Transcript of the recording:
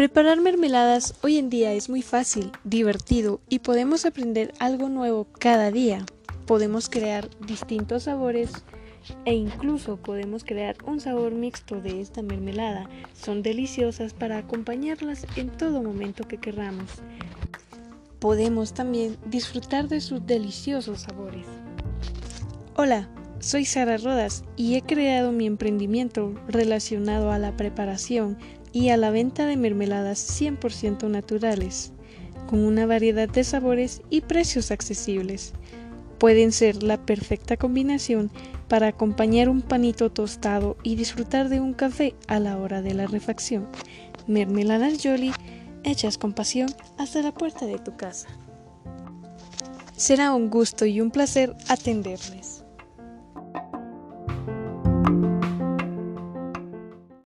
Preparar mermeladas hoy en día es muy fácil, divertido y podemos aprender algo nuevo cada día. Podemos crear distintos sabores e incluso podemos crear un sabor mixto de esta mermelada. Son deliciosas para acompañarlas en todo momento que queramos. Podemos también disfrutar de sus deliciosos sabores. Hola, soy Sara Rodas y he creado mi emprendimiento relacionado a la preparación y a la venta de mermeladas 100% naturales, con una variedad de sabores y precios accesibles. Pueden ser la perfecta combinación para acompañar un panito tostado y disfrutar de un café a la hora de la refacción. Mermeladas Jolly, hechas con pasión hasta la puerta de tu casa. Será un gusto y un placer atenderles.